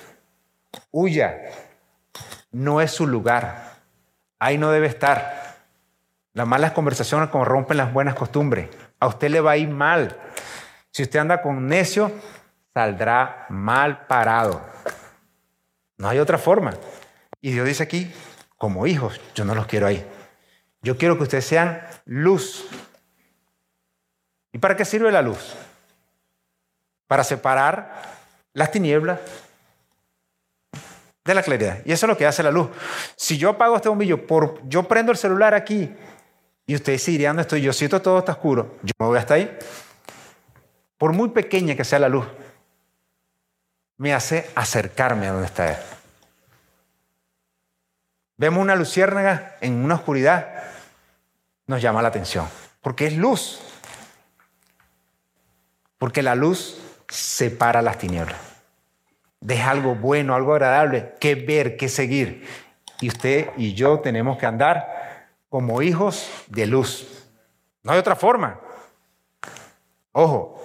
Huya. No es su lugar. Ahí no debe estar. Las malas conversaciones corrompen las buenas costumbres. A usted le va a ir mal. Si usted anda con necio, saldrá mal parado. No hay otra forma. Y Dios dice aquí, como hijos, yo no los quiero ahí. Yo quiero que ustedes sean luz. ¿Y para qué sirve la luz? Para separar las tinieblas de la claridad. Y eso es lo que hace la luz. Si yo apago este bombillo, por, yo prendo el celular aquí y ustedes se irían estoy, yo siento todo está oscuro, yo me voy hasta ahí. Por muy pequeña que sea la luz, me hace acercarme a donde está Él. Vemos una luciérnaga en una oscuridad, nos llama la atención, porque es luz. Porque la luz separa las tinieblas. Deja algo bueno, algo agradable que ver, que seguir. Y usted y yo tenemos que andar como hijos de luz. No hay otra forma. Ojo,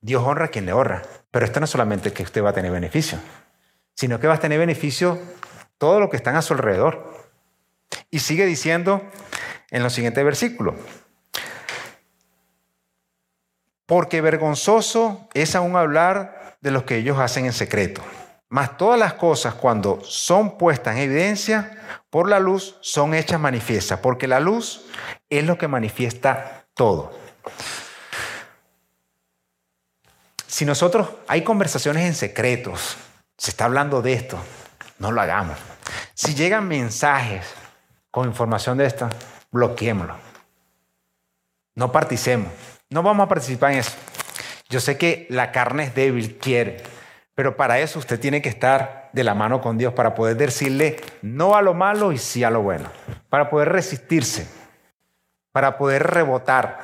Dios honra a quien le honra. Pero esto no es solamente que usted va a tener beneficio, sino que va a tener beneficio todo lo que están a su alrededor. Y sigue diciendo en los siguientes versículos. Porque vergonzoso es aún hablar de lo que ellos hacen en secreto. Mas todas las cosas cuando son puestas en evidencia por la luz son hechas manifiestas, porque la luz es lo que manifiesta todo. Si nosotros hay conversaciones en secretos, se está hablando de esto, no lo hagamos. Si llegan mensajes con información de esta, bloqueémoslo. No participemos. No vamos a participar en eso. Yo sé que la carne es débil, quiere, pero para eso usted tiene que estar de la mano con Dios para poder decirle no a lo malo y sí a lo bueno, para poder resistirse, para poder rebotar,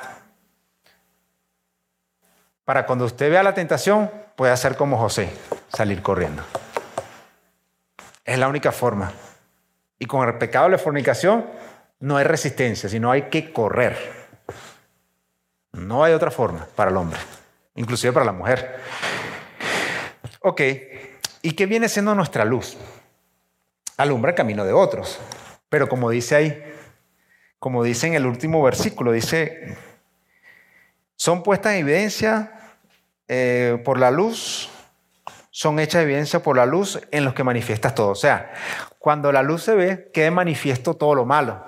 para cuando usted vea la tentación pueda hacer como José, salir corriendo. Es la única forma. Y con el pecado de la fornicación no hay resistencia, sino hay que correr. No hay otra forma para el hombre, inclusive para la mujer. Ok, ¿y qué viene siendo nuestra luz? Alumbra el camino de otros. Pero como dice ahí, como dice en el último versículo, dice, son puestas en evidencia eh, por la luz, son hechas evidencia por la luz en los que manifiestas todo. O sea, cuando la luz se ve, queda manifiesto todo lo malo.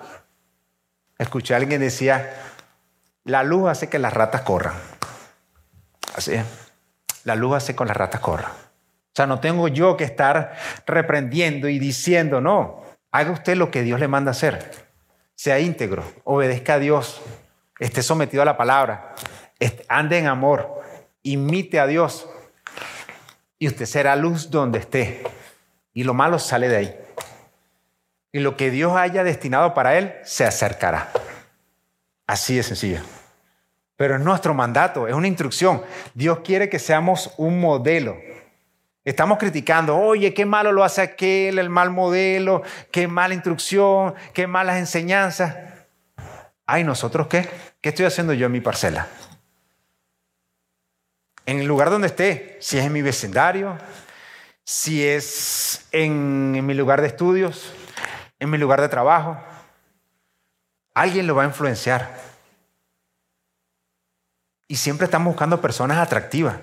Escuché a alguien decía, la luz hace que las ratas corran. Así. La luz hace que las ratas corran. O sea, no tengo yo que estar reprendiendo y diciendo, no, haga usted lo que Dios le manda hacer. Sea íntegro, obedezca a Dios, esté sometido a la palabra, ande en amor, imite a Dios y usted será luz donde esté. Y lo malo sale de ahí. Y lo que Dios haya destinado para él se acercará. Así de sencillo. Pero es nuestro mandato, es una instrucción. Dios quiere que seamos un modelo. Estamos criticando, oye, qué malo lo hace aquel, el mal modelo, qué mala instrucción, qué malas enseñanzas. Ay, ¿nosotros qué? ¿Qué estoy haciendo yo en mi parcela? en el lugar donde esté, si es en mi vecindario, si es en, mi lugar de estudios, en mi lugar de trabajo, alguien lo va a influenciar. Y siempre estamos buscando personas atractivas.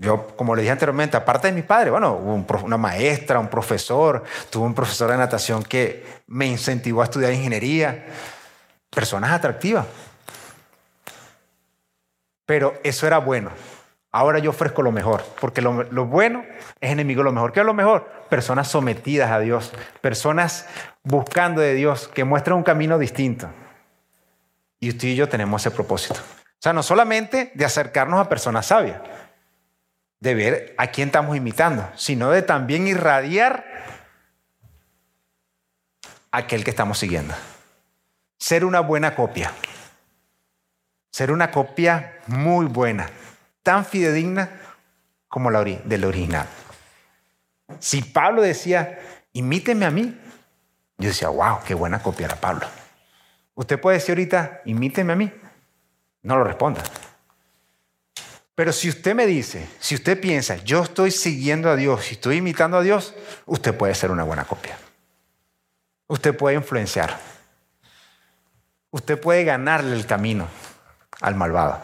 Yo, como le dije anteriormente, aparte de mi padre, bueno, una maestra, un profesor, tuve un profesor de natación que me incentivó a estudiar ingeniería. Personas atractivas. Pero eso era bueno. Ahora yo ofrezco lo mejor, porque lo, bueno es enemigo lo mejor. ¿Qué es lo mejor? Personas sometidas a Dios, personas buscando de Dios, que muestran un camino distinto. Y usted y yo tenemos ese propósito. O sea, no solamente de acercarnos a personas sabias, de ver a quién estamos imitando, sino de también irradiar a aquel que estamos siguiendo. Ser una buena copia ser una copia muy buena, tan fidedigna como la del original. Si Pablo decía, imíteme a mí, yo decía, wow, qué buena copia era Pablo. Usted puede decir ahorita, imíteme a mí. No lo responda. Pero si usted me dice, si usted piensa, yo estoy siguiendo a Dios y estoy imitando a Dios, usted puede ser una buena copia. Usted puede influenciar. Usted puede ganarle el camino al malvado,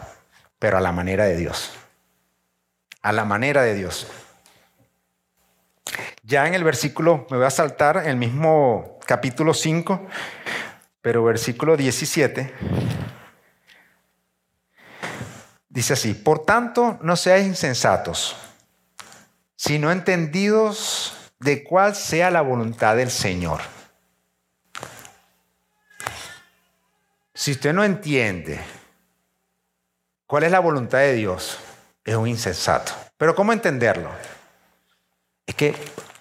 pero a la manera de Dios. A la manera de Dios. Ya en el versículo, me voy a saltar el mismo capítulo 5, pero versículo 17. Dice así, por tanto no seáis insensatos, sino entendidos de cuál sea la voluntad del Señor. Si usted no entiende cuál es la voluntad de Dios, es un insensato. Pero ¿cómo entenderlo? Es que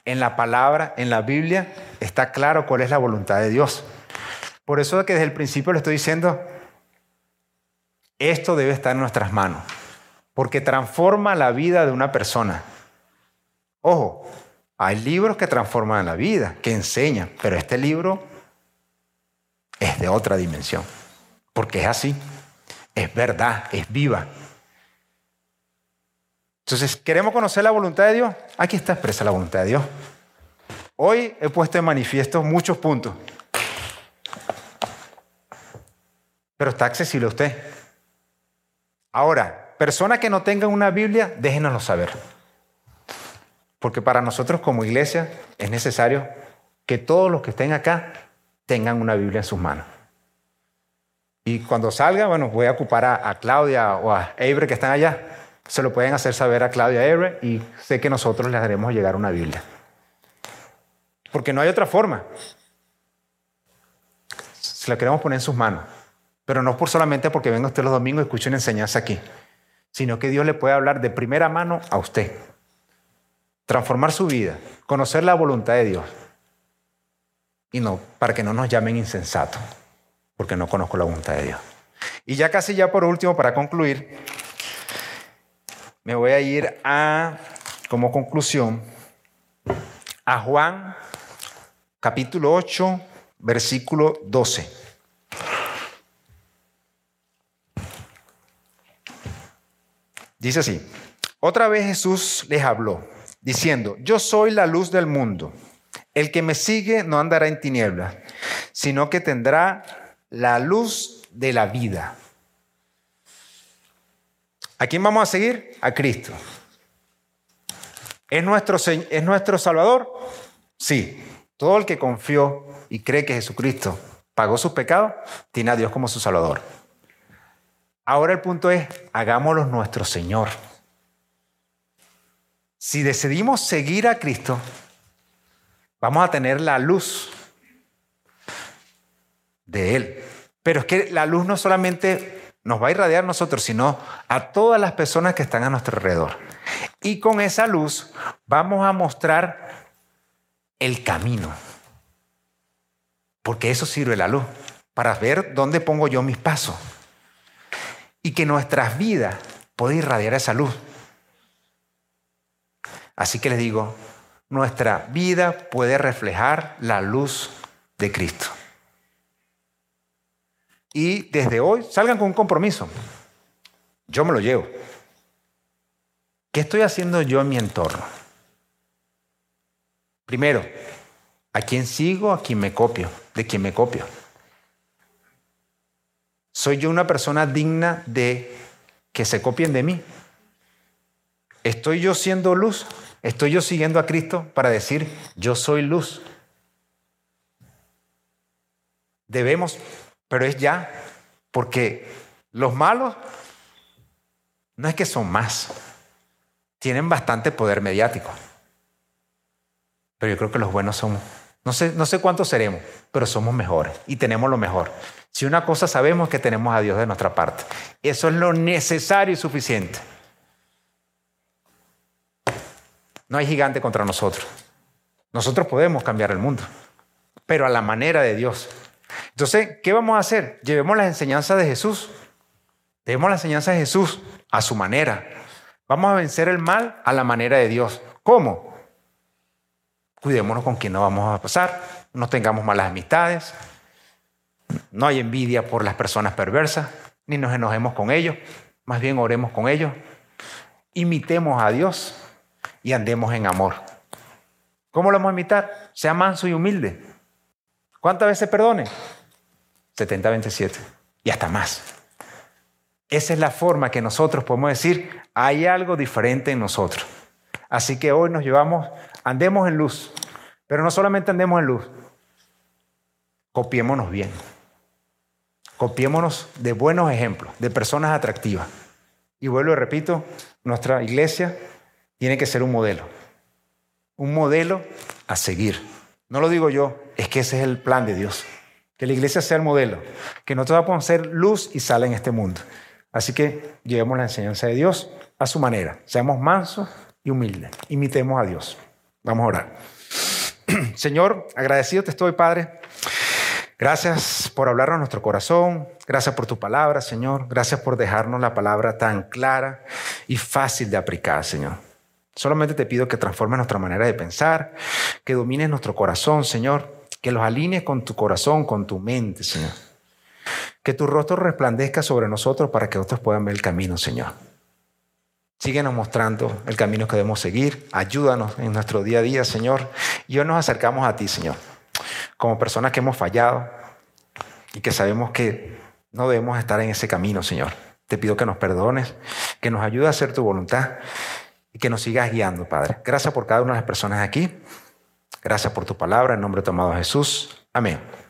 en la palabra, en la Biblia, está claro cuál es la voluntad de Dios. Por eso es que desde el principio le estoy diciendo, esto debe estar en nuestras manos, porque transforma la vida de una persona. Ojo, hay libros que transforman la vida, que enseñan, pero este libro es de otra dimensión, porque es así, es verdad, es viva. Entonces, ¿queremos conocer la voluntad de Dios? Aquí está expresa la voluntad de Dios. Hoy he puesto en manifiesto muchos puntos, pero está accesible a usted. Ahora, personas que no tengan una Biblia, déjenoslo saber. Porque para nosotros como iglesia es necesario que todos los que estén acá tengan una Biblia en sus manos. Y cuando salga, bueno, voy a ocupar a, Claudia o a Ebre que están allá. Se lo pueden hacer saber a Claudia Ebre y sé que nosotros les haremos llegar una Biblia. Porque no hay otra forma. Se la queremos poner en sus manos. Pero no por solamente porque venga usted los domingos y escuche una enseñanza aquí, sino que Dios le puede hablar de primera mano a usted. Transformar su vida, conocer la voluntad de Dios. Y no, para que no nos llamen insensatos, porque no conozco la voluntad de Dios. Y ya casi ya por último, para concluir, me voy a ir a, como conclusión, a Juan capítulo 8, versículo 12. Dice así, otra vez Jesús les habló, diciendo, yo soy la luz del mundo. El que me sigue no andará en tinieblas, sino que tendrá la luz de la vida. ¿A quién vamos a seguir? A Cristo. ¿Es nuestro, ¿Es nuestro Salvador? Sí. Todo el que confió y cree que Jesucristo pagó sus pecados, tiene a Dios como su Salvador. Ahora el punto es, hagámoslo nuestro Señor. Si decidimos seguir a Cristo, vamos a tener la luz de Él. Pero es que la luz no solamente nos va a irradiar a nosotros, sino a todas las personas que están a nuestro alrededor. Y con esa luz vamos a mostrar el camino. Porque eso sirve la luz, para ver dónde pongo yo mis pasos y que nuestras vidas puedan irradiar esa luz. Así que les digo, nuestra vida puede reflejar la luz de Cristo. Y desde hoy salgan con un compromiso. Yo me lo llevo. ¿Qué estoy haciendo yo en mi entorno? Primero, ¿a quién sigo? ¿A quién me copio? ¿De quién me copio? ¿Soy yo una persona digna de que se copien de mí? ¿Estoy yo siendo luz? ¿Estoy yo siguiendo a Cristo para decir, yo soy luz? Debemos, pero es ya, porque los malos no es que son más, tienen bastante poder mediático, pero yo creo que los buenos somos, no sé, no sé cuántos seremos, pero somos mejores y tenemos lo mejor. Si una cosa sabemos que tenemos a Dios de nuestra parte, eso es lo necesario y suficiente. No hay gigante contra nosotros. Nosotros podemos cambiar el mundo, pero a la manera de Dios. Entonces, ¿qué vamos a hacer? Llevemos las enseñanzas de Jesús. Llevemos las enseñanzas de Jesús a su manera. Vamos a vencer el mal a la manera de Dios. ¿Cómo? Cuidémonos con quién no vamos a pasar, no tengamos malas amistades, no hay envidia por las personas perversas, ni nos enojemos con ellos, más bien oremos con ellos, imitemos a Dios y andemos en amor. ¿Cómo lo vamos a imitar? Sea manso y humilde. ¿Cuántas veces perdone? 70, 27 y hasta más. Esa es la forma que nosotros podemos decir, hay algo diferente en nosotros. Así que hoy nos llevamos, andemos en luz, pero no solamente andemos en luz, copiémonos bien. Copiémonos de buenos ejemplos, de personas atractivas. Y vuelvo y repito, nuestra iglesia tiene que ser un modelo. Un modelo a seguir. No lo digo yo, es que ese es el plan de Dios. Que la iglesia sea el modelo. Que nosotros a ser luz y sal en este mundo. Así que llevemos la enseñanza de Dios a su manera. Seamos mansos y humildes. Imitemos a Dios. Vamos a orar. Señor, agradecido te estoy, Padre. Gracias por hablarnos nuestro corazón. Gracias por tu palabra, Señor. Gracias por dejarnos la palabra tan clara y fácil de aplicar, Señor. Solamente te pido que transformes nuestra manera de pensar, que domines nuestro corazón, Señor, que los alinees con tu corazón, con tu mente, Señor. Que tu rostro resplandezca sobre nosotros para que otros puedan ver el camino, Señor. Síguenos mostrando el camino que debemos seguir. Ayúdanos en nuestro día a día, Señor. Y hoy nos acercamos a ti, Señor como personas que hemos fallado y que sabemos que no debemos estar en ese camino, Señor. Te pido que nos perdones, que nos ayude a hacer tu voluntad y que nos sigas guiando, Padre. Gracias por cada una de las personas aquí. Gracias por tu palabra. En nombre de Jesús. Amén.